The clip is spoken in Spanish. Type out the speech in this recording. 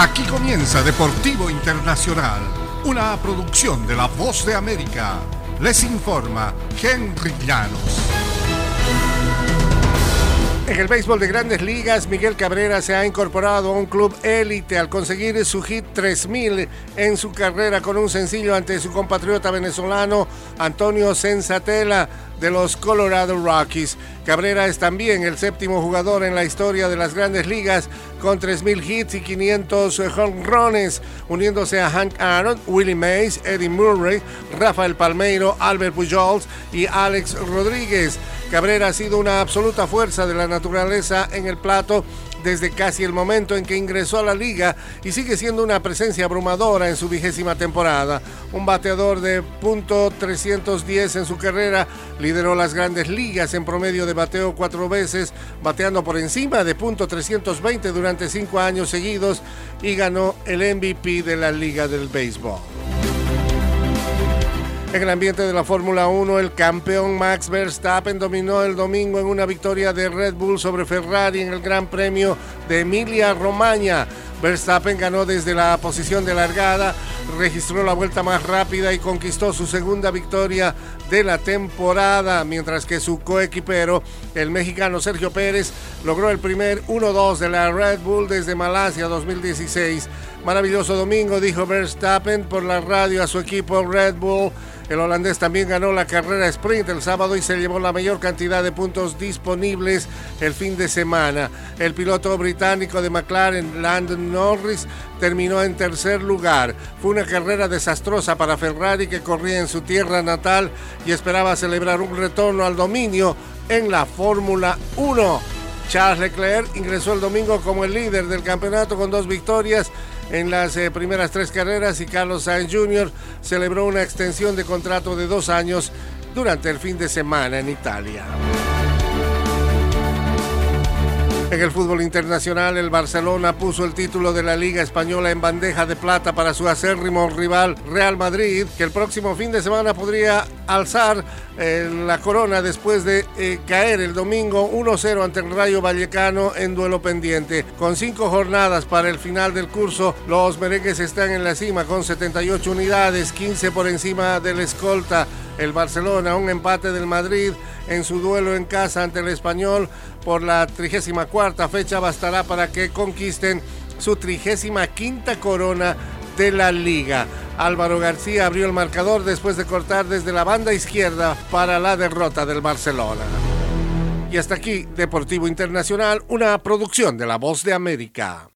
Aquí comienza Deportivo Internacional, una producción de La Voz de América. Les informa Henry Llanos. En el béisbol de grandes ligas, Miguel Cabrera se ha incorporado a un club élite al conseguir su hit 3000 en su carrera con un sencillo ante su compatriota venezolano Antonio Sensatela de los Colorado Rockies. Cabrera es también el séptimo jugador en la historia de las grandes ligas con 3.000 hits y 500 home runs, uniéndose a Hank Aaron, Willie Mays, Eddie Murray, Rafael Palmeiro, Albert Pujols y Alex Rodríguez. Cabrera ha sido una absoluta fuerza de la naturaleza en el plato desde casi el momento en que ingresó a la liga y sigue siendo una presencia abrumadora en su vigésima temporada. Un bateador de punto .310 en su carrera, lideró las grandes ligas en promedio de bateo cuatro veces, bateando por encima de punto .320 durante cinco años seguidos y ganó el MVP de la Liga del Béisbol. En el ambiente de la Fórmula 1, el campeón Max Verstappen dominó el domingo en una victoria de Red Bull sobre Ferrari en el Gran Premio de Emilia Romagna. Verstappen ganó desde la posición de largada, registró la vuelta más rápida y conquistó su segunda victoria de la temporada, mientras que su coequipero, el mexicano Sergio Pérez, logró el primer 1-2 de la Red Bull desde Malasia 2016. Maravilloso domingo, dijo Verstappen por la radio a su equipo Red Bull. El holandés también ganó la carrera sprint el sábado y se llevó la mayor cantidad de puntos disponibles el fin de semana. El piloto británico de McLaren, Landon Norris, terminó en tercer lugar. Fue una carrera desastrosa para Ferrari que corría en su tierra natal y esperaba celebrar un retorno al dominio en la Fórmula 1. Charles Leclerc ingresó el domingo como el líder del campeonato con dos victorias en las eh, primeras tres carreras y Carlos Sainz Jr. celebró una extensión de contrato de dos años durante el fin de semana en Italia. En el fútbol internacional, el Barcelona puso el título de la Liga Española en bandeja de plata para su acérrimo rival Real Madrid, que el próximo fin de semana podría alzar eh, la corona después de eh, caer el domingo 1-0 ante el Rayo Vallecano en duelo pendiente. Con cinco jornadas para el final del curso, los merengues están en la cima con 78 unidades, 15 por encima del escolta el Barcelona, un empate del Madrid en su duelo en casa ante el español por la 34 fecha bastará para que conquisten su 35 quinta corona de la liga. Álvaro García abrió el marcador después de cortar desde la banda izquierda para la derrota del Barcelona. Y hasta aquí, Deportivo Internacional, una producción de La Voz de América.